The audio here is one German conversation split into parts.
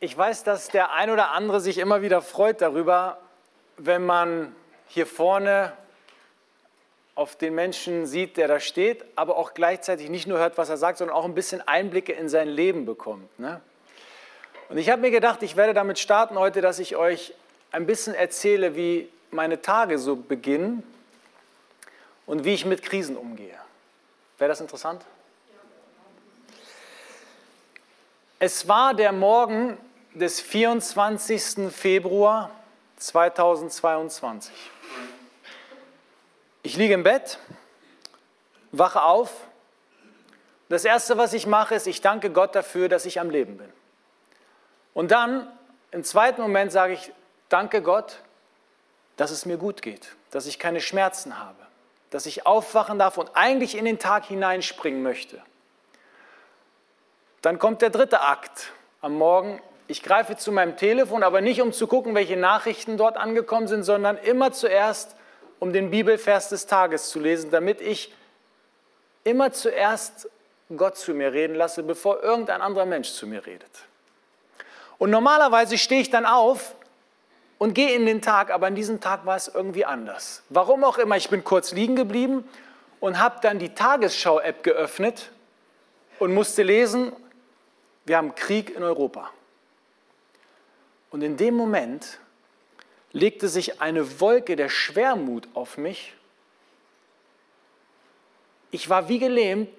Ich weiß, dass der ein oder andere sich immer wieder freut darüber, wenn man hier vorne auf den Menschen sieht, der da steht, aber auch gleichzeitig nicht nur hört, was er sagt, sondern auch ein bisschen Einblicke in sein Leben bekommt. Ne? Und ich habe mir gedacht, ich werde damit starten heute, dass ich euch ein bisschen erzähle, wie meine Tage so beginnen und wie ich mit Krisen umgehe. Wäre das interessant? Es war der Morgen des 24. Februar 2022. Ich liege im Bett, wache auf. Das Erste, was ich mache, ist, ich danke Gott dafür, dass ich am Leben bin. Und dann, im zweiten Moment, sage ich, danke Gott, dass es mir gut geht, dass ich keine Schmerzen habe, dass ich aufwachen darf und eigentlich in den Tag hineinspringen möchte. Dann kommt der dritte Akt am Morgen. Ich greife zu meinem Telefon, aber nicht um zu gucken, welche Nachrichten dort angekommen sind, sondern immer zuerst, um den Bibelvers des Tages zu lesen, damit ich immer zuerst Gott zu mir reden lasse, bevor irgendein anderer Mensch zu mir redet. Und normalerweise stehe ich dann auf und gehe in den Tag, aber an diesem Tag war es irgendwie anders. Warum auch immer, ich bin kurz liegen geblieben und habe dann die Tagesschau-App geöffnet und musste lesen, wir haben Krieg in Europa. Und in dem Moment legte sich eine Wolke der Schwermut auf mich. Ich war wie gelähmt,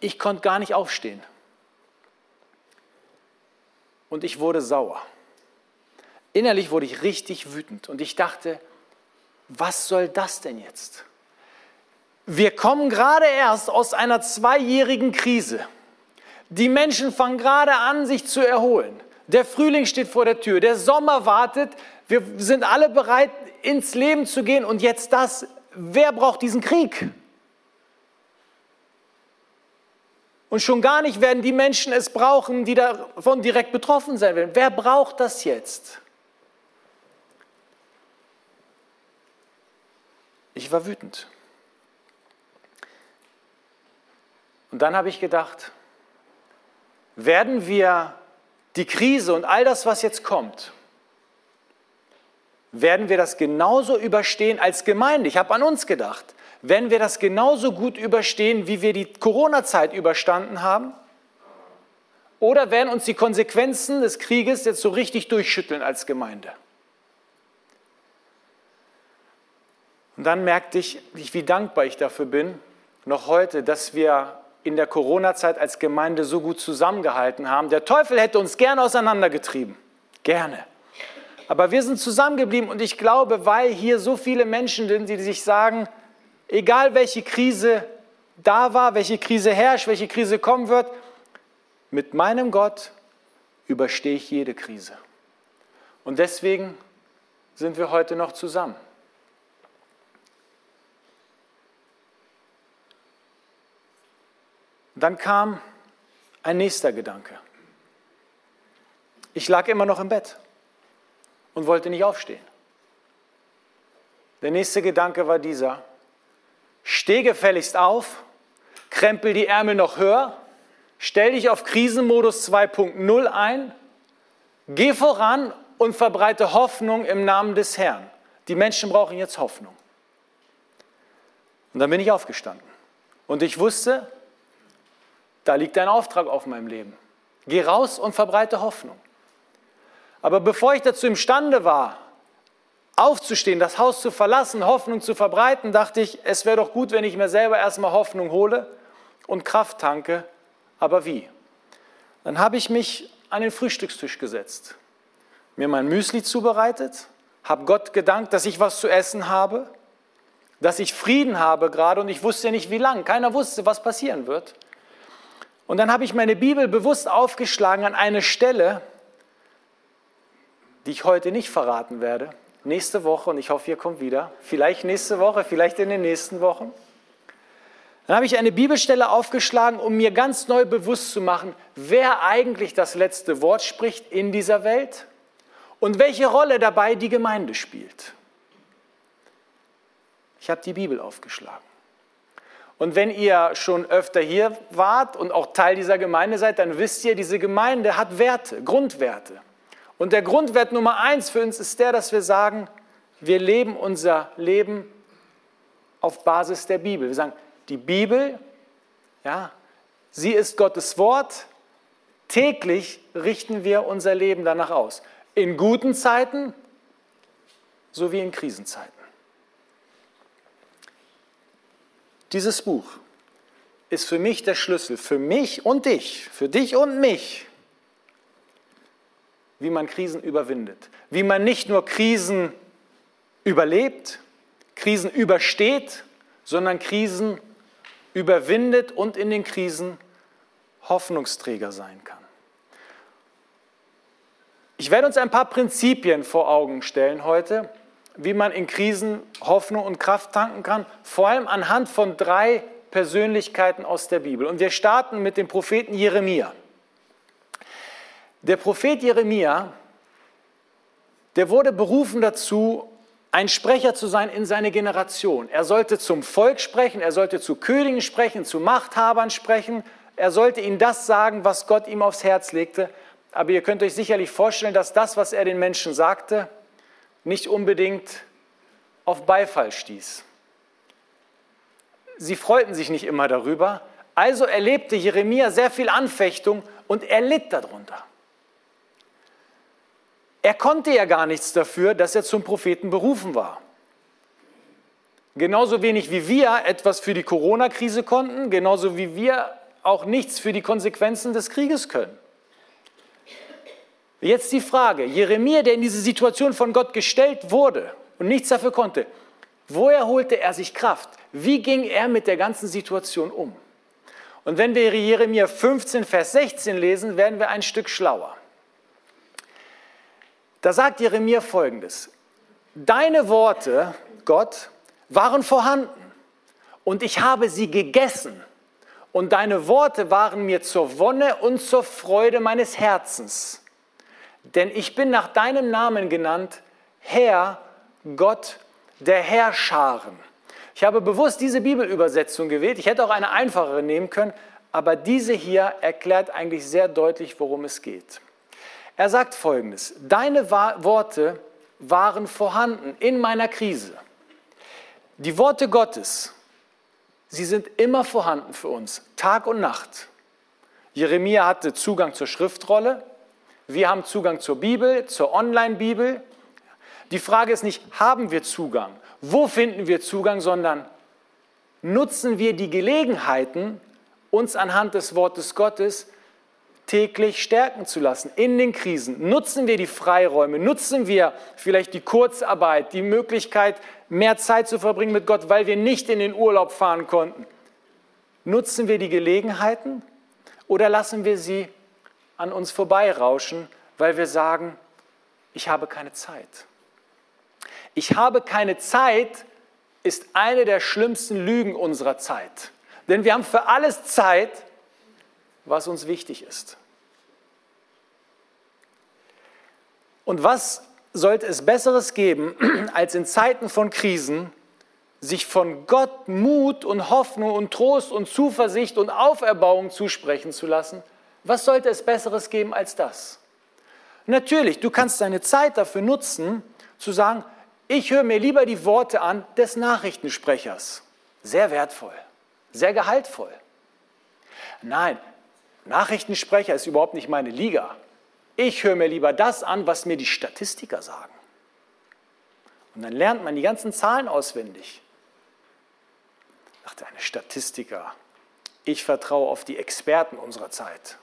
ich konnte gar nicht aufstehen. Und ich wurde sauer. Innerlich wurde ich richtig wütend und ich dachte, was soll das denn jetzt? Wir kommen gerade erst aus einer zweijährigen Krise. Die Menschen fangen gerade an, sich zu erholen. Der Frühling steht vor der Tür, der Sommer wartet, wir sind alle bereit, ins Leben zu gehen und jetzt das, wer braucht diesen Krieg? Und schon gar nicht werden die Menschen es brauchen, die davon direkt betroffen sein werden. Wer braucht das jetzt? Ich war wütend. Und dann habe ich gedacht, werden wir die Krise und all das, was jetzt kommt, werden wir das genauso überstehen als Gemeinde? Ich habe an uns gedacht. Werden wir das genauso gut überstehen, wie wir die Corona-Zeit überstanden haben? Oder werden uns die Konsequenzen des Krieges jetzt so richtig durchschütteln als Gemeinde? Und dann merkte ich, wie dankbar ich dafür bin, noch heute, dass wir in der Corona-Zeit als Gemeinde so gut zusammengehalten haben. Der Teufel hätte uns gerne auseinandergetrieben. Gerne. Aber wir sind zusammengeblieben und ich glaube, weil hier so viele Menschen sind, die sich sagen, egal welche Krise da war, welche Krise herrscht, welche Krise kommen wird, mit meinem Gott überstehe ich jede Krise. Und deswegen sind wir heute noch zusammen. Dann kam ein nächster Gedanke. Ich lag immer noch im Bett und wollte nicht aufstehen. Der nächste Gedanke war dieser. Steh gefälligst auf, krempel die Ärmel noch höher, stell dich auf Krisenmodus 2.0 ein, geh voran und verbreite Hoffnung im Namen des Herrn. Die Menschen brauchen jetzt Hoffnung. Und dann bin ich aufgestanden. Und ich wusste, da liegt ein Auftrag auf meinem Leben. Geh raus und verbreite Hoffnung. Aber bevor ich dazu imstande war, aufzustehen, das Haus zu verlassen, Hoffnung zu verbreiten, dachte ich, es wäre doch gut, wenn ich mir selber erstmal Hoffnung hole und Kraft tanke. Aber wie? Dann habe ich mich an den Frühstückstisch gesetzt, mir mein Müsli zubereitet, habe Gott gedankt, dass ich was zu essen habe, dass ich Frieden habe gerade und ich wusste nicht wie lang. Keiner wusste, was passieren wird. Und dann habe ich meine Bibel bewusst aufgeschlagen an eine Stelle, die ich heute nicht verraten werde. Nächste Woche, und ich hoffe, ihr kommt wieder. Vielleicht nächste Woche, vielleicht in den nächsten Wochen. Dann habe ich eine Bibelstelle aufgeschlagen, um mir ganz neu bewusst zu machen, wer eigentlich das letzte Wort spricht in dieser Welt und welche Rolle dabei die Gemeinde spielt. Ich habe die Bibel aufgeschlagen. Und wenn ihr schon öfter hier wart und auch Teil dieser Gemeinde seid, dann wisst ihr, diese Gemeinde hat Werte, Grundwerte. Und der Grundwert Nummer eins für uns ist der, dass wir sagen, wir leben unser Leben auf Basis der Bibel. Wir sagen, die Bibel, ja, sie ist Gottes Wort. Täglich richten wir unser Leben danach aus. In guten Zeiten sowie in Krisenzeiten. Dieses Buch ist für mich der Schlüssel, für mich und dich, für dich und mich, wie man Krisen überwindet, wie man nicht nur Krisen überlebt, Krisen übersteht, sondern Krisen überwindet und in den Krisen Hoffnungsträger sein kann. Ich werde uns ein paar Prinzipien vor Augen stellen heute, wie man in Krisen Hoffnung und Kraft tanken kann, vor allem anhand von drei Persönlichkeiten aus der Bibel. Und wir starten mit dem Propheten Jeremia. Der Prophet Jeremia, der wurde berufen dazu, ein Sprecher zu sein in seine Generation. Er sollte zum Volk sprechen, er sollte zu Königen sprechen, zu Machthabern sprechen, er sollte ihnen das sagen, was Gott ihm aufs Herz legte. Aber ihr könnt euch sicherlich vorstellen, dass das, was er den Menschen sagte, nicht unbedingt auf Beifall stieß. Sie freuten sich nicht immer darüber, also erlebte Jeremia sehr viel Anfechtung und er litt darunter. Er konnte ja gar nichts dafür, dass er zum Propheten berufen war. Genauso wenig wie wir etwas für die Corona-Krise konnten, genauso wie wir auch nichts für die Konsequenzen des Krieges können. Jetzt die Frage, Jeremia, der in diese Situation von Gott gestellt wurde und nichts dafür konnte, woher holte er sich Kraft? Wie ging er mit der ganzen Situation um? Und wenn wir Jeremia 15, Vers 16 lesen, werden wir ein Stück schlauer. Da sagt Jeremia folgendes, deine Worte, Gott, waren vorhanden und ich habe sie gegessen und deine Worte waren mir zur Wonne und zur Freude meines Herzens denn ich bin nach deinem Namen genannt, Herr, Gott der Herrscharen. Ich habe bewusst diese Bibelübersetzung gewählt. Ich hätte auch eine einfachere nehmen können, aber diese hier erklärt eigentlich sehr deutlich, worum es geht. Er sagt folgendes, deine Worte waren vorhanden in meiner Krise. Die Worte Gottes, sie sind immer vorhanden für uns, Tag und Nacht. Jeremia hatte Zugang zur Schriftrolle, wir haben Zugang zur Bibel, zur Online-Bibel. Die Frage ist nicht, haben wir Zugang? Wo finden wir Zugang? Sondern nutzen wir die Gelegenheiten, uns anhand des Wortes Gottes täglich stärken zu lassen in den Krisen. Nutzen wir die Freiräume, nutzen wir vielleicht die Kurzarbeit, die Möglichkeit, mehr Zeit zu verbringen mit Gott, weil wir nicht in den Urlaub fahren konnten. Nutzen wir die Gelegenheiten oder lassen wir sie an uns vorbeirauschen, weil wir sagen, ich habe keine Zeit. Ich habe keine Zeit ist eine der schlimmsten Lügen unserer Zeit. Denn wir haben für alles Zeit, was uns wichtig ist. Und was sollte es Besseres geben, als in Zeiten von Krisen sich von Gott Mut und Hoffnung und Trost und Zuversicht und Auferbauung zusprechen zu lassen, was sollte es Besseres geben als das? Natürlich, du kannst deine Zeit dafür nutzen, zu sagen, ich höre mir lieber die Worte an des Nachrichtensprechers. Sehr wertvoll, sehr gehaltvoll. Nein, Nachrichtensprecher ist überhaupt nicht meine Liga. Ich höre mir lieber das an, was mir die Statistiker sagen. Und dann lernt man die ganzen Zahlen auswendig. Ach, eine Statistiker. Ich vertraue auf die Experten unserer Zeit.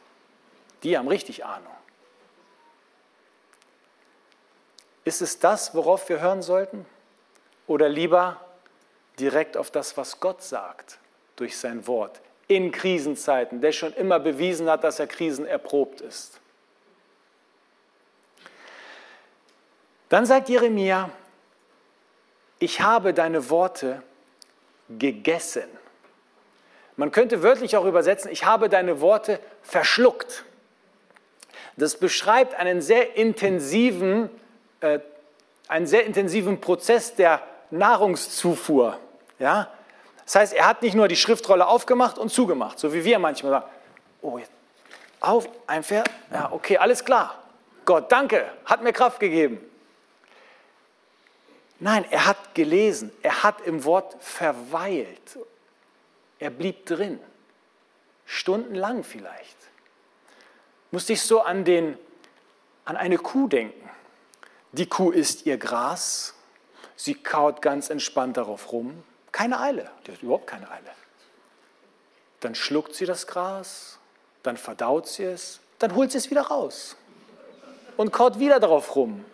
Die haben richtig Ahnung. Ist es das, worauf wir hören sollten? Oder lieber direkt auf das, was Gott sagt durch sein Wort in Krisenzeiten, der schon immer bewiesen hat, dass er krisenerprobt ist? Dann sagt Jeremia, ich habe deine Worte gegessen. Man könnte wörtlich auch übersetzen, ich habe deine Worte verschluckt. Das beschreibt einen sehr intensiven, äh, einen sehr intensiven Prozess der Nahrungszufuhr. Ja? Das heißt, er hat nicht nur die Schriftrolle aufgemacht und zugemacht, so wie wir manchmal sagen, oh, jetzt auf, ein Vers, ja, okay, alles klar. Gott, danke, hat mir Kraft gegeben. Nein, er hat gelesen, er hat im Wort verweilt. Er blieb drin, stundenlang vielleicht. Musste ich so an, den, an eine Kuh denken. Die Kuh isst ihr Gras, sie kaut ganz entspannt darauf rum. Keine Eile, die hat überhaupt keine Eile. Dann schluckt sie das Gras, dann verdaut sie es, dann holt sie es wieder raus und kaut wieder darauf rum.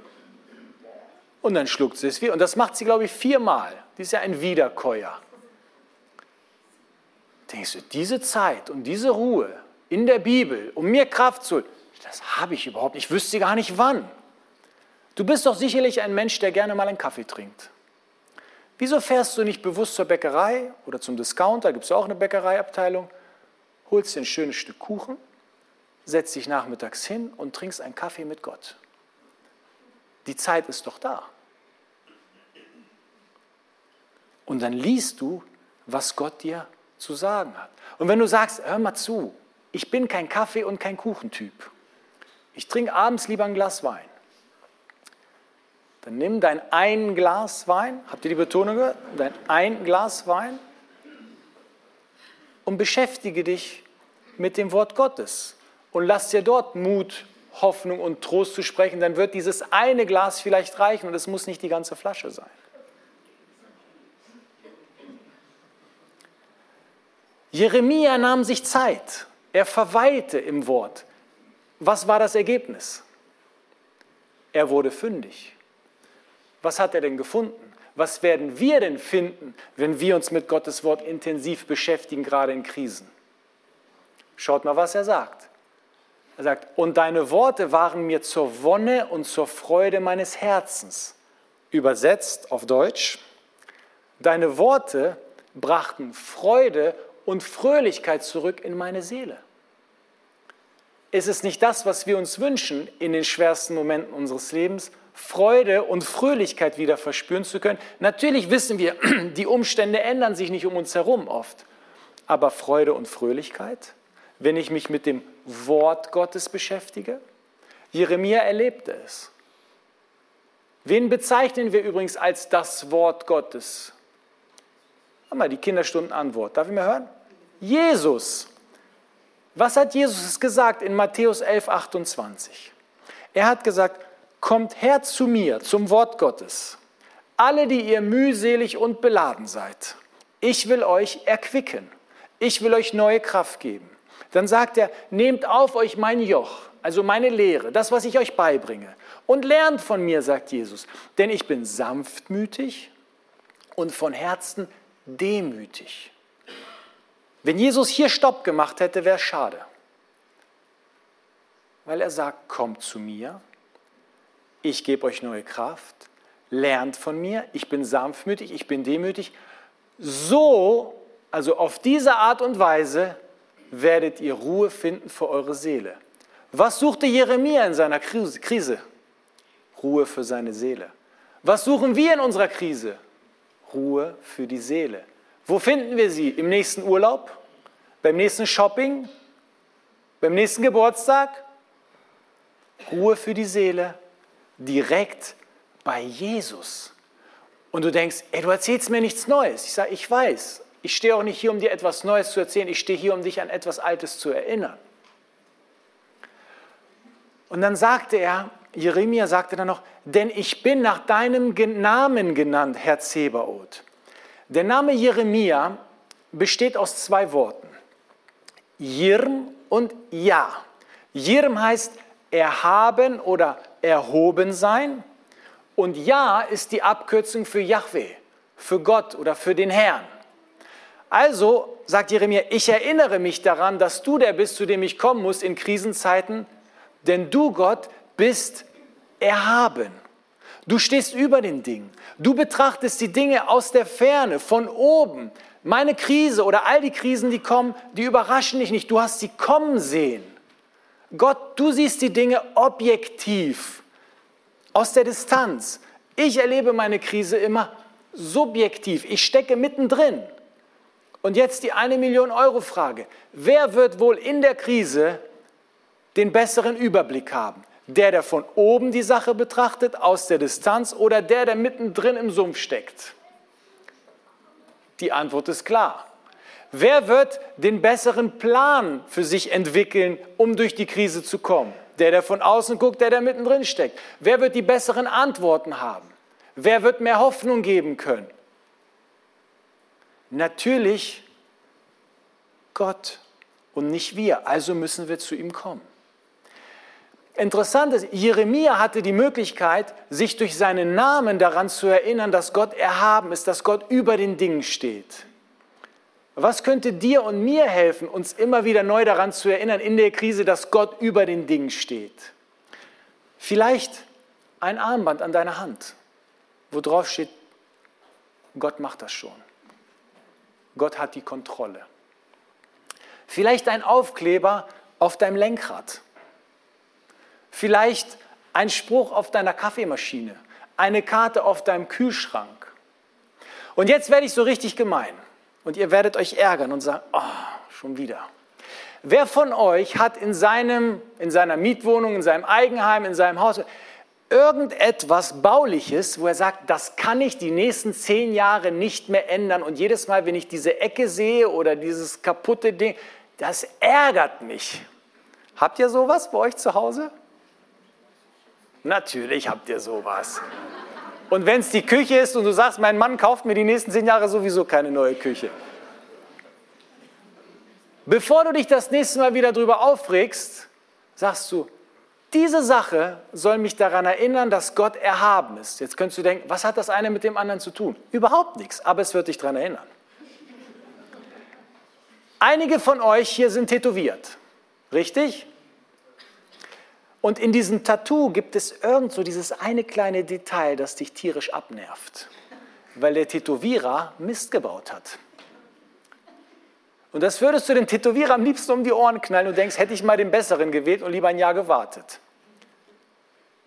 Und dann schluckt sie es wieder. Und das macht sie, glaube ich, viermal. Die ist ja ein Wiederkäuer. Denkst du, diese Zeit und diese Ruhe in der Bibel, um mir Kraft zu holen, das habe ich überhaupt nicht. Ich wüsste gar nicht wann. Du bist doch sicherlich ein Mensch, der gerne mal einen Kaffee trinkt. Wieso fährst du nicht bewusst zur Bäckerei oder zum Discounter, da gibt es ja auch eine Bäckereiabteilung, holst dir ein schönes Stück Kuchen, setzt dich nachmittags hin und trinkst einen Kaffee mit Gott. Die Zeit ist doch da. Und dann liest du, was Gott dir zu sagen hat. Und wenn du sagst, hör mal zu, ich bin kein Kaffee- und kein Kuchentyp. Ich trinke abends lieber ein Glas Wein. Dann nimm dein ein Glas Wein, habt ihr die Betonung gehört? Dein ein Glas Wein und beschäftige dich mit dem Wort Gottes und lass dir dort Mut, Hoffnung und Trost zu sprechen, dann wird dieses eine Glas vielleicht reichen und es muss nicht die ganze Flasche sein. Jeremia nahm sich Zeit, er verweilte im Wort. Was war das Ergebnis? Er wurde fündig. Was hat er denn gefunden? was werden wir denn finden, wenn wir uns mit Gottes Wort intensiv beschäftigen, gerade in Krisen? Schaut mal, was er sagt. Er sagt, und deine Worte waren mir zur Wonne und zur Freude meines Herzens. Übersetzt auf Deutsch, deine Worte brachten Freude und Fröhlichkeit zurück in meine Seele. Ist es nicht das, was wir uns wünschen in den schwersten Momenten unseres Lebens? Freude und Fröhlichkeit wieder verspüren zu können. Natürlich wissen wir, die Umstände ändern sich nicht um uns herum oft, aber Freude und Fröhlichkeit, wenn ich mich mit dem Wort Gottes beschäftige. Jeremia erlebte es. Wen bezeichnen wir übrigens als das Wort Gottes? Mal die Kinderstundenantwort. Darf ich mal hören? Jesus. Was hat Jesus gesagt in Matthäus 11, 28? Er hat gesagt, Kommt her zu mir, zum Wort Gottes, alle, die ihr mühselig und beladen seid. Ich will euch erquicken. Ich will euch neue Kraft geben. Dann sagt er, nehmt auf euch mein Joch, also meine Lehre, das, was ich euch beibringe, und lernt von mir, sagt Jesus, denn ich bin sanftmütig und von Herzen demütig. Wenn Jesus hier Stopp gemacht hätte, wäre es schade. Weil er sagt, kommt zu mir, ich gebe euch neue Kraft, lernt von mir, ich bin sanftmütig, ich bin demütig. So, also auf diese Art und Weise werdet ihr Ruhe finden für eure Seele. Was suchte Jeremia in seiner Krise? Ruhe für seine Seele. Was suchen wir in unserer Krise? Ruhe für die Seele. Wo finden wir sie? Im nächsten Urlaub? Beim nächsten Shopping? Beim nächsten Geburtstag? Ruhe für die Seele direkt bei Jesus. Und du denkst, ey, du erzählst mir nichts Neues. Ich sage, ich weiß. Ich stehe auch nicht hier, um dir etwas Neues zu erzählen. Ich stehe hier, um dich an etwas Altes zu erinnern. Und dann sagte er, Jeremia sagte dann noch, denn ich bin nach deinem Namen genannt, Herr Zebaoth. Der Name Jeremia besteht aus zwei Worten. Jirm und Ja. Jirm heißt erhaben oder erhoben sein. Und Ja ist die Abkürzung für Yahweh, für Gott oder für den Herrn. Also sagt Jeremia, ich erinnere mich daran, dass du der bist, zu dem ich kommen muss in Krisenzeiten, denn du, Gott, bist erhaben. Du stehst über den Dingen. Du betrachtest die Dinge aus der Ferne, von oben. Meine Krise oder all die Krisen, die kommen, die überraschen dich nicht. Du hast sie kommen sehen. Gott, du siehst die Dinge objektiv, aus der Distanz. Ich erlebe meine Krise immer subjektiv. Ich stecke mittendrin. Und jetzt die eine Million Euro Frage. Wer wird wohl in der Krise den besseren Überblick haben? Der, der von oben die Sache betrachtet, aus der Distanz, oder der, der mittendrin im Sumpf steckt? Die Antwort ist klar. Wer wird den besseren Plan für sich entwickeln, um durch die Krise zu kommen? Der, der von außen guckt, der, der mittendrin steckt. Wer wird die besseren Antworten haben? Wer wird mehr Hoffnung geben können? Natürlich Gott und nicht wir. Also müssen wir zu ihm kommen. Interessant ist, Jeremia hatte die Möglichkeit, sich durch seinen Namen daran zu erinnern, dass Gott erhaben ist, dass Gott über den Dingen steht. Was könnte dir und mir helfen, uns immer wieder neu daran zu erinnern in der Krise, dass Gott über den Dingen steht? Vielleicht ein Armband an deiner Hand, wo drauf steht, Gott macht das schon. Gott hat die Kontrolle. Vielleicht ein Aufkleber auf deinem Lenkrad. Vielleicht ein Spruch auf deiner Kaffeemaschine. Eine Karte auf deinem Kühlschrank. Und jetzt werde ich so richtig gemein. Und ihr werdet euch ärgern und sagen, oh, schon wieder. Wer von euch hat in, seinem, in seiner Mietwohnung, in seinem Eigenheim, in seinem Haus irgendetwas Bauliches, wo er sagt, das kann ich die nächsten zehn Jahre nicht mehr ändern. Und jedes Mal, wenn ich diese Ecke sehe oder dieses kaputte Ding, das ärgert mich. Habt ihr sowas bei euch zu Hause? Natürlich habt ihr sowas. Und wenn es die Küche ist und du sagst, mein Mann kauft mir die nächsten zehn Jahre sowieso keine neue Küche. Bevor du dich das nächste Mal wieder darüber aufregst, sagst du, diese Sache soll mich daran erinnern, dass Gott erhaben ist. Jetzt könntest du denken, was hat das eine mit dem anderen zu tun? Überhaupt nichts, aber es wird dich daran erinnern. Einige von euch hier sind tätowiert, richtig? Und in diesem Tattoo gibt es irgend so dieses eine kleine Detail, das dich tierisch abnervt, weil der Tätowierer Mist gebaut hat. Und das würdest du dem Tätowierer am liebsten um die Ohren knallen und denkst, hätte ich mal den besseren gewählt und lieber ein Jahr gewartet.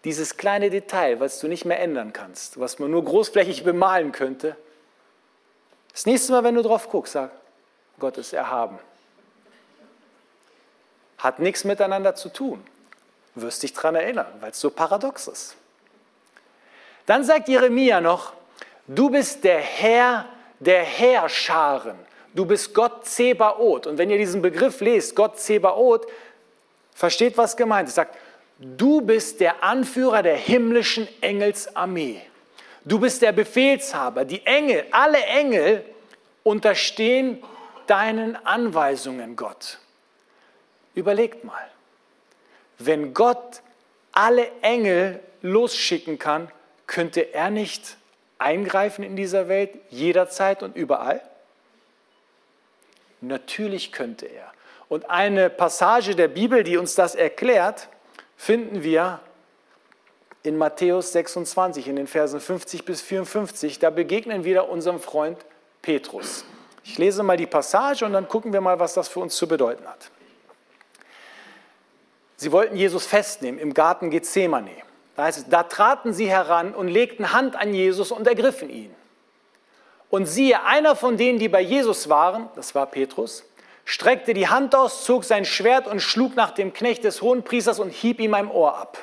Dieses kleine Detail, was du nicht mehr ändern kannst, was man nur großflächig bemalen könnte, das nächste Mal, wenn du drauf guckst, sag, Gott ist erhaben. Hat nichts miteinander zu tun. Wirst dich daran erinnern, weil es so paradox ist. Dann sagt Jeremia noch, du bist der Herr der Herrscharen. Du bist Gott Zebaoth. Und wenn ihr diesen Begriff lest, Gott Zebaoth, versteht, was gemeint ist. Sagt, du bist der Anführer der himmlischen Engelsarmee. Du bist der Befehlshaber. Die Engel, alle Engel unterstehen deinen Anweisungen, Gott. Überlegt mal, wenn Gott alle Engel losschicken kann, könnte er nicht eingreifen in dieser Welt jederzeit und überall? Natürlich könnte er. Und eine Passage der Bibel, die uns das erklärt, finden wir in Matthäus 26, in den Versen 50 bis 54. Da begegnen wir unserem Freund Petrus. Ich lese mal die Passage und dann gucken wir mal, was das für uns zu bedeuten hat. Sie wollten Jesus festnehmen im Garten Gethsemane. Da heißt es, da traten sie heran und legten Hand an Jesus und ergriffen ihn. Und siehe, einer von denen, die bei Jesus waren, das war Petrus, streckte die Hand aus, zog sein Schwert und schlug nach dem Knecht des Hohenpriesters und hieb ihm ein Ohr ab.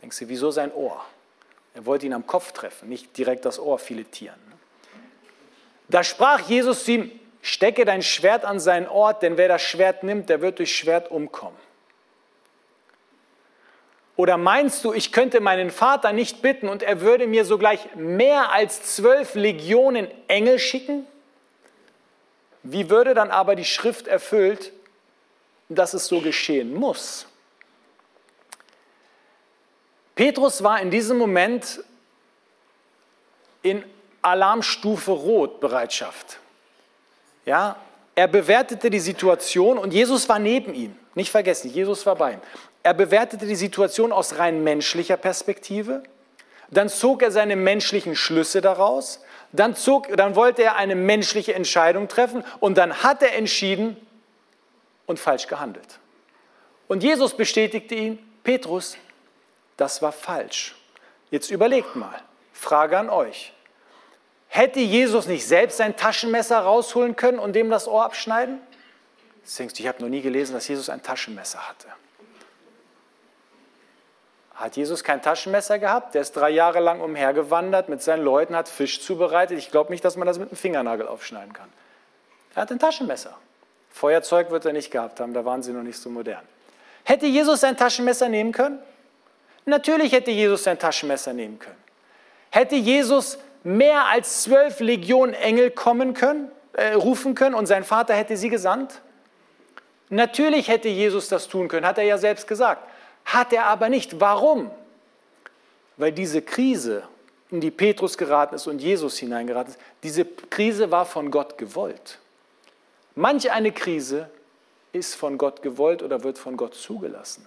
Denkst du, wieso sein Ohr? Er wollte ihn am Kopf treffen, nicht direkt das Ohr filetieren. Da sprach Jesus zu ihm, Stecke dein Schwert an seinen Ort, denn wer das Schwert nimmt, der wird durch Schwert umkommen. Oder meinst du, ich könnte meinen Vater nicht bitten und er würde mir sogleich mehr als zwölf Legionen Engel schicken? Wie würde dann aber die Schrift erfüllt, dass es so geschehen muss? Petrus war in diesem Moment in Alarmstufe Rot Bereitschaft. Ja, er bewertete die Situation und Jesus war neben ihm. Nicht vergessen, Jesus war bei ihm. Er bewertete die Situation aus rein menschlicher Perspektive. Dann zog er seine menschlichen Schlüsse daraus. Dann, zog, dann wollte er eine menschliche Entscheidung treffen und dann hat er entschieden und falsch gehandelt. Und Jesus bestätigte ihn, Petrus, das war falsch. Jetzt überlegt mal, Frage an euch. Hätte Jesus nicht selbst sein Taschenmesser rausholen können und dem das Ohr abschneiden? Jetzt ich habe noch nie gelesen, dass Jesus ein Taschenmesser hatte. Hat Jesus kein Taschenmesser gehabt? Der ist drei Jahre lang umhergewandert mit seinen Leuten, hat Fisch zubereitet. Ich glaube nicht, dass man das mit einem Fingernagel aufschneiden kann. Er hat ein Taschenmesser. Feuerzeug wird er nicht gehabt haben, da waren sie noch nicht so modern. Hätte Jesus sein Taschenmesser nehmen können? Natürlich hätte Jesus sein Taschenmesser nehmen können. Hätte Jesus mehr als zwölf Legionen Engel kommen können, äh, rufen können und sein Vater hätte sie gesandt? Natürlich hätte Jesus das tun können, hat er ja selbst gesagt. Hat er aber nicht. Warum? Weil diese Krise, in die Petrus geraten ist und Jesus hineingeraten ist, diese Krise war von Gott gewollt. Manch eine Krise ist von Gott gewollt oder wird von Gott zugelassen.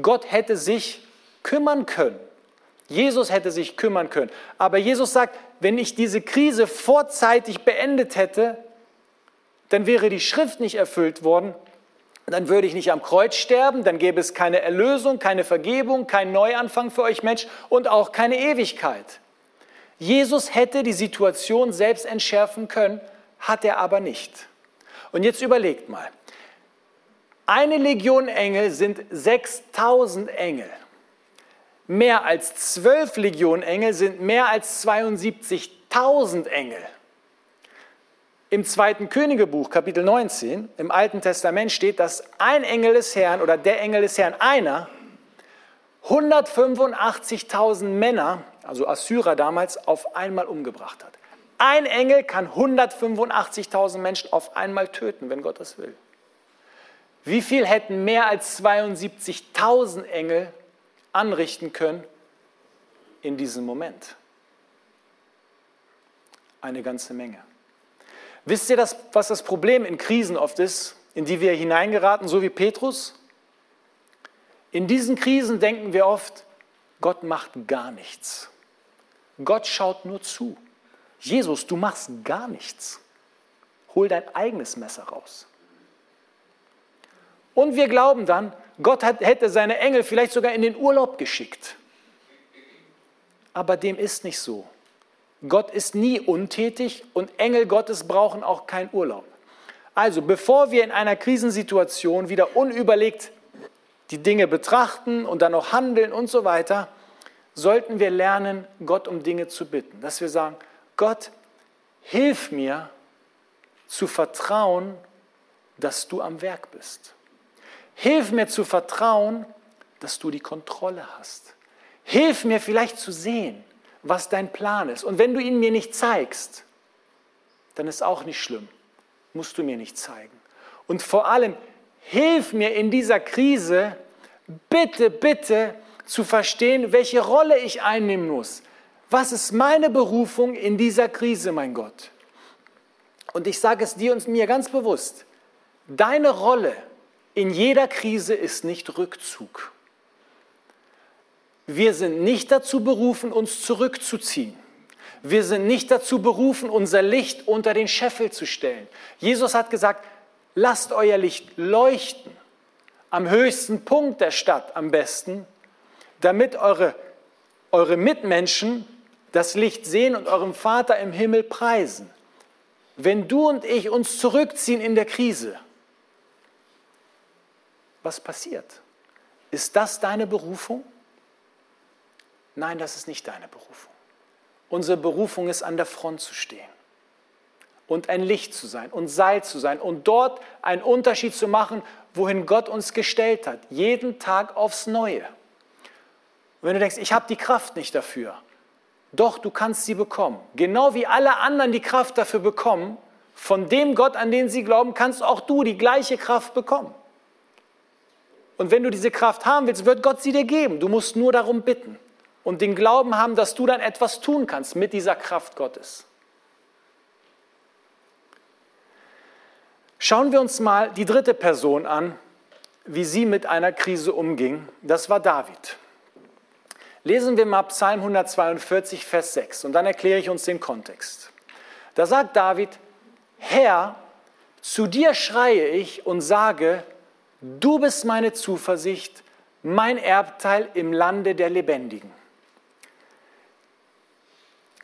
Gott hätte sich kümmern können. Jesus hätte sich kümmern können. Aber Jesus sagt, wenn ich diese Krise vorzeitig beendet hätte, dann wäre die Schrift nicht erfüllt worden dann würde ich nicht am Kreuz sterben, dann gäbe es keine Erlösung, keine Vergebung, keinen Neuanfang für euch Mensch und auch keine Ewigkeit. Jesus hätte die Situation selbst entschärfen können, hat er aber nicht. Und jetzt überlegt mal, eine Legion Engel sind 6000 Engel. Mehr als zwölf Legionen Engel sind mehr als 72.000 Engel. Im zweiten Königebuch, Kapitel 19, im Alten Testament steht, dass ein Engel des Herrn oder der Engel des Herrn, einer, 185.000 Männer, also Assyrer damals, auf einmal umgebracht hat. Ein Engel kann 185.000 Menschen auf einmal töten, wenn Gott das will. Wie viel hätten mehr als 72.000 Engel anrichten können in diesem Moment? Eine ganze Menge. Wisst ihr, das, was das Problem in Krisen oft ist, in die wir hineingeraten, so wie Petrus? In diesen Krisen denken wir oft, Gott macht gar nichts. Gott schaut nur zu. Jesus, du machst gar nichts. Hol dein eigenes Messer raus. Und wir glauben dann, Gott hat, hätte seine Engel vielleicht sogar in den Urlaub geschickt. Aber dem ist nicht so. Gott ist nie untätig und Engel Gottes brauchen auch keinen Urlaub. Also bevor wir in einer Krisensituation wieder unüberlegt die Dinge betrachten und dann noch handeln und so weiter, sollten wir lernen, Gott um Dinge zu bitten. Dass wir sagen, Gott, hilf mir zu vertrauen, dass du am Werk bist. Hilf mir zu vertrauen, dass du die Kontrolle hast. Hilf mir vielleicht zu sehen, was dein Plan ist. Und wenn du ihn mir nicht zeigst, dann ist auch nicht schlimm. Musst du mir nicht zeigen. Und vor allem, hilf mir in dieser Krise, bitte, bitte zu verstehen, welche Rolle ich einnehmen muss. Was ist meine Berufung in dieser Krise, mein Gott? Und ich sage es dir und mir ganz bewusst, deine Rolle in jeder Krise ist nicht Rückzug. Wir sind nicht dazu berufen, uns zurückzuziehen. Wir sind nicht dazu berufen, unser Licht unter den Scheffel zu stellen. Jesus hat gesagt, lasst euer Licht leuchten am höchsten Punkt der Stadt am besten, damit eure, eure Mitmenschen das Licht sehen und eurem Vater im Himmel preisen. Wenn du und ich uns zurückziehen in der Krise, was passiert? Ist das deine Berufung? Nein, das ist nicht deine Berufung. Unsere Berufung ist, an der Front zu stehen und ein Licht zu sein und Seil zu sein und dort einen Unterschied zu machen, wohin Gott uns gestellt hat, jeden Tag aufs Neue. Und wenn du denkst, ich habe die Kraft nicht dafür, doch, du kannst sie bekommen. Genau wie alle anderen die Kraft dafür bekommen, von dem Gott, an den sie glauben, kannst auch du die gleiche Kraft bekommen. Und wenn du diese Kraft haben willst, wird Gott sie dir geben. Du musst nur darum bitten und den Glauben haben, dass du dann etwas tun kannst mit dieser Kraft Gottes. Schauen wir uns mal die dritte Person an, wie sie mit einer Krise umging. Das war David. Lesen wir mal Psalm 142, Vers 6 und dann erkläre ich uns den Kontext. Da sagt David, Herr, zu dir schreie ich und sage, du bist meine Zuversicht, mein Erbteil im Lande der Lebendigen.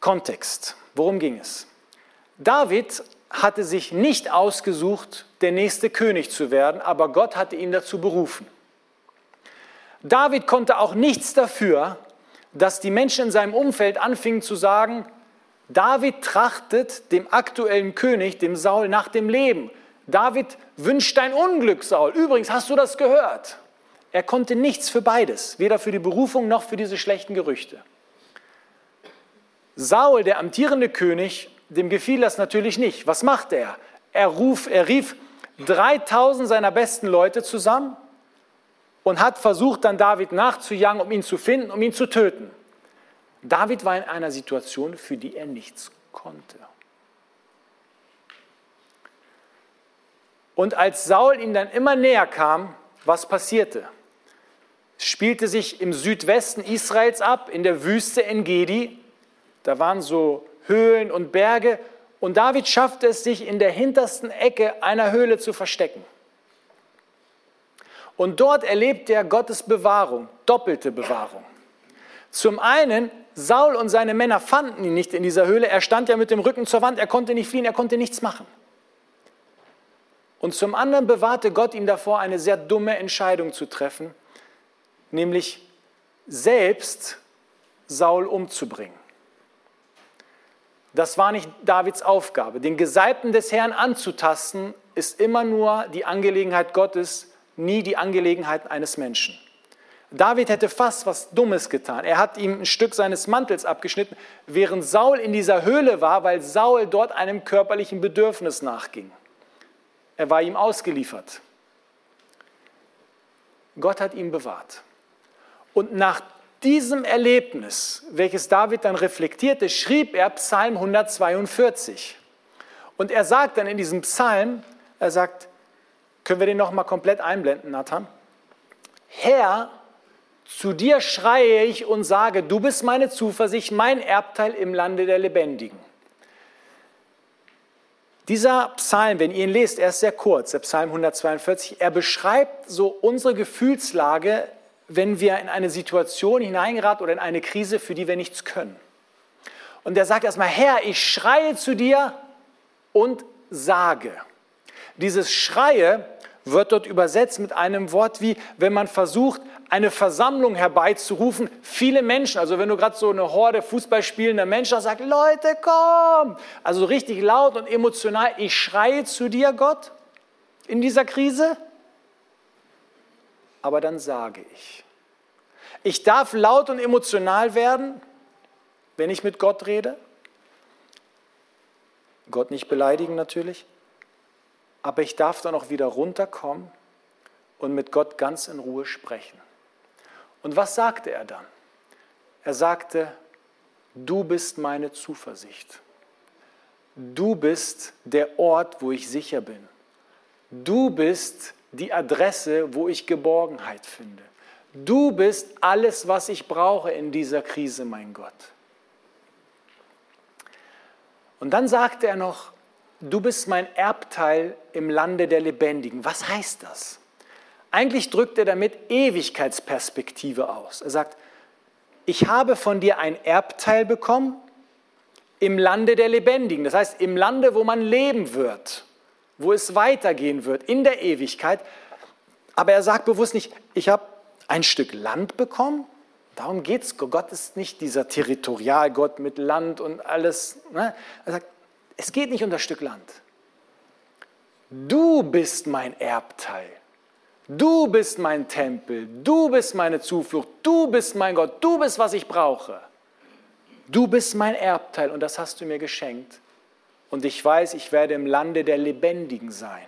Kontext. Worum ging es? David hatte sich nicht ausgesucht, der nächste König zu werden, aber Gott hatte ihn dazu berufen. David konnte auch nichts dafür, dass die Menschen in seinem Umfeld anfingen zu sagen, David trachtet dem aktuellen König, dem Saul, nach dem Leben. David wünscht dein Unglück, Saul. Übrigens, hast du das gehört? Er konnte nichts für beides, weder für die Berufung noch für diese schlechten Gerüchte. Saul, der amtierende König, dem gefiel das natürlich nicht. Was macht er? Er, ruf, er rief 3000 seiner besten Leute zusammen und hat versucht, dann David nachzujagen, um ihn zu finden, um ihn zu töten. David war in einer Situation, für die er nichts konnte. Und als Saul ihm dann immer näher kam, was passierte? Es spielte sich im Südwesten Israels ab, in der Wüste Engedi. Da waren so Höhlen und Berge. Und David schaffte es, sich in der hintersten Ecke einer Höhle zu verstecken. Und dort erlebte er Gottes Bewahrung, doppelte Bewahrung. Zum einen, Saul und seine Männer fanden ihn nicht in dieser Höhle. Er stand ja mit dem Rücken zur Wand, er konnte nicht fliehen, er konnte nichts machen. Und zum anderen bewahrte Gott ihn davor, eine sehr dumme Entscheidung zu treffen, nämlich selbst Saul umzubringen. Das war nicht Davids Aufgabe. Den Gesalbten des Herrn anzutasten, ist immer nur die Angelegenheit Gottes, nie die Angelegenheit eines Menschen. David hätte fast was Dummes getan. Er hat ihm ein Stück seines Mantels abgeschnitten, während Saul in dieser Höhle war, weil Saul dort einem körperlichen Bedürfnis nachging. Er war ihm ausgeliefert. Gott hat ihn bewahrt. Und nach diesem Erlebnis, welches David dann reflektierte, schrieb er Psalm 142. Und er sagt dann in diesem Psalm, er sagt, können wir den noch mal komplett einblenden, Nathan? Herr, zu dir schreie ich und sage, du bist meine Zuversicht, mein Erbteil im Lande der Lebendigen. Dieser Psalm, wenn ihr ihn lest, er ist sehr kurz, der Psalm 142, er beschreibt so unsere Gefühlslage wenn wir in eine Situation hineingeraten oder in eine Krise, für die wir nichts können. Und er sagt erstmal, Herr, ich schreie zu dir und sage. Dieses Schreie wird dort übersetzt mit einem Wort wie, wenn man versucht, eine Versammlung herbeizurufen, viele Menschen, also wenn du gerade so eine Horde Fußball spielender Menschen hast, sagt, Leute, komm! Also richtig laut und emotional, ich schreie zu dir, Gott, in dieser Krise aber dann sage ich. Ich darf laut und emotional werden, wenn ich mit Gott rede. Gott nicht beleidigen natürlich. Aber ich darf dann auch wieder runterkommen und mit Gott ganz in Ruhe sprechen. Und was sagte er dann? Er sagte, du bist meine Zuversicht. Du bist der Ort, wo ich sicher bin. Du bist die Adresse, wo ich Geborgenheit finde. Du bist alles, was ich brauche in dieser Krise, mein Gott. Und dann sagte er noch, du bist mein Erbteil im Lande der Lebendigen. Was heißt das? Eigentlich drückt er damit Ewigkeitsperspektive aus. Er sagt, ich habe von dir ein Erbteil bekommen im Lande der Lebendigen. Das heißt, im Lande, wo man leben wird wo es weitergehen wird in der Ewigkeit. Aber er sagt bewusst nicht, ich habe ein Stück Land bekommen. Darum geht es. Gott ist nicht dieser Territorialgott mit Land und alles. Ne? Er sagt, es geht nicht um das Stück Land. Du bist mein Erbteil. Du bist mein Tempel. Du bist meine Zuflucht. Du bist mein Gott. Du bist, was ich brauche. Du bist mein Erbteil und das hast du mir geschenkt und ich weiß, ich werde im Lande der Lebendigen sein.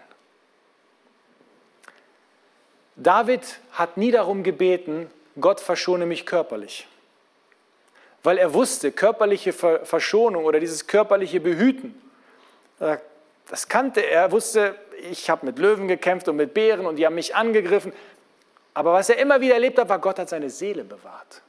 David hat nie darum gebeten, Gott verschone mich körperlich. Weil er wusste, körperliche Verschonung oder dieses körperliche Behüten, äh, das kannte er. Er wusste, ich habe mit Löwen gekämpft und mit Bären und die haben mich angegriffen. Aber was er immer wieder erlebt hat, war, Gott hat seine Seele bewahrt.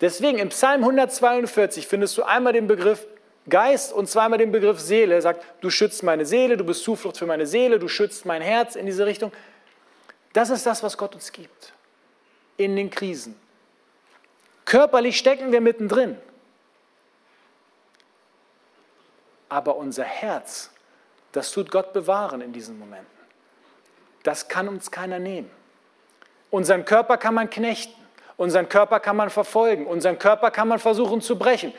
Deswegen im Psalm 142 findest du einmal den Begriff Geist und zweimal den Begriff Seele, sagt, du schützt meine Seele, du bist Zuflucht für meine Seele, du schützt mein Herz in diese Richtung. Das ist das, was Gott uns gibt in den Krisen. Körperlich stecken wir mittendrin. Aber unser Herz, das tut Gott bewahren in diesen Momenten. Das kann uns keiner nehmen. Unseren Körper kann man knechten, unseren Körper kann man verfolgen, unseren Körper kann man versuchen zu brechen.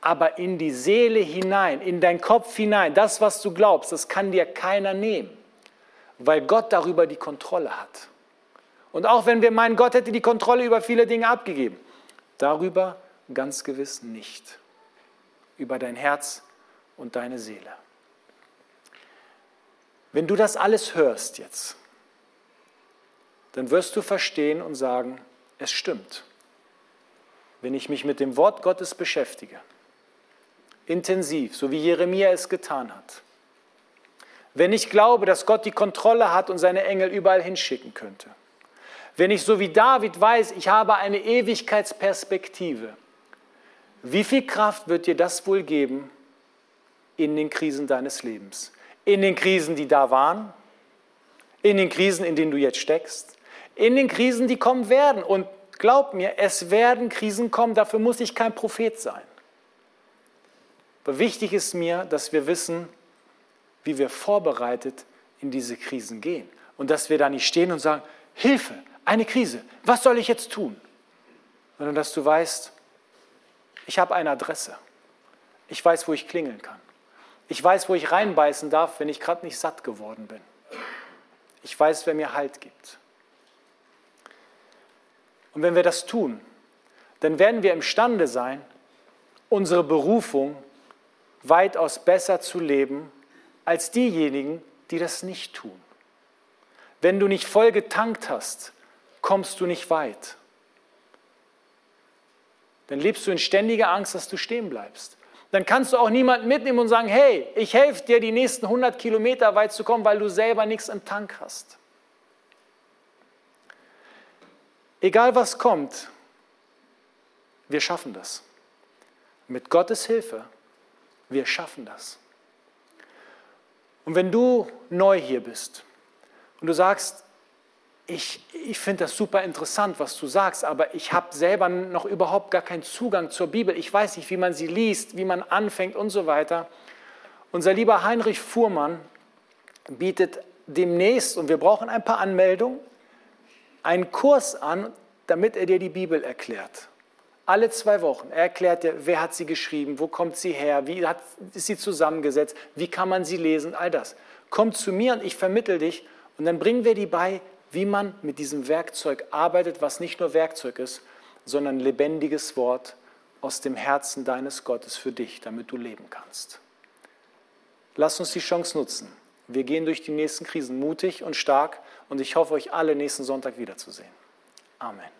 Aber in die Seele hinein, in deinen Kopf hinein, das, was du glaubst, das kann dir keiner nehmen, weil Gott darüber die Kontrolle hat. Und auch wenn wir meinen, Gott hätte die Kontrolle über viele Dinge abgegeben, darüber ganz gewiss nicht. Über dein Herz und deine Seele. Wenn du das alles hörst jetzt, dann wirst du verstehen und sagen, es stimmt. Wenn ich mich mit dem Wort Gottes beschäftige, intensiv, so wie Jeremia es getan hat, wenn ich glaube, dass Gott die Kontrolle hat und seine Engel überall hinschicken könnte, wenn ich so wie David weiß, ich habe eine Ewigkeitsperspektive, wie viel Kraft wird dir das wohl geben in den Krisen deines Lebens? In den Krisen, die da waren, in den Krisen, in denen du jetzt steckst, in den Krisen, die kommen werden. Und glaub mir, es werden Krisen kommen, dafür muss ich kein Prophet sein. Aber wichtig ist mir, dass wir wissen, wie wir vorbereitet in diese Krisen gehen. Und dass wir da nicht stehen und sagen, Hilfe, eine Krise, was soll ich jetzt tun? Sondern dass du weißt, ich habe eine Adresse. Ich weiß, wo ich klingeln kann. Ich weiß, wo ich reinbeißen darf, wenn ich gerade nicht satt geworden bin. Ich weiß, wer mir Halt gibt. Und wenn wir das tun, dann werden wir imstande sein, unsere Berufung weitaus besser zu leben als diejenigen, die das nicht tun. Wenn du nicht voll getankt hast, kommst du nicht weit. Dann lebst du in ständiger Angst, dass du stehen bleibst. Dann kannst du auch niemanden mitnehmen und sagen, hey, ich helfe dir, die nächsten 100 Kilometer weit zu kommen, weil du selber nichts im Tank hast. Egal was kommt, wir schaffen das. Mit Gottes Hilfe, wir schaffen das. Und wenn du neu hier bist und du sagst, ich, ich finde das super interessant, was du sagst, aber ich habe selber noch überhaupt gar keinen Zugang zur Bibel. Ich weiß nicht, wie man sie liest, wie man anfängt und so weiter. Unser lieber Heinrich Fuhrmann bietet demnächst, und wir brauchen ein paar Anmeldungen, einen Kurs an, damit er dir die Bibel erklärt. Alle zwei Wochen. Er erklärt dir, wer hat sie geschrieben, wo kommt sie her, wie hat, ist sie zusammengesetzt, wie kann man sie lesen, all das. Komm zu mir und ich vermittel dich und dann bringen wir die bei, wie man mit diesem Werkzeug arbeitet, was nicht nur Werkzeug ist, sondern lebendiges Wort aus dem Herzen deines Gottes für dich, damit du leben kannst. Lass uns die Chance nutzen. Wir gehen durch die nächsten Krisen mutig und stark und ich hoffe, euch alle nächsten Sonntag wiederzusehen. Amen.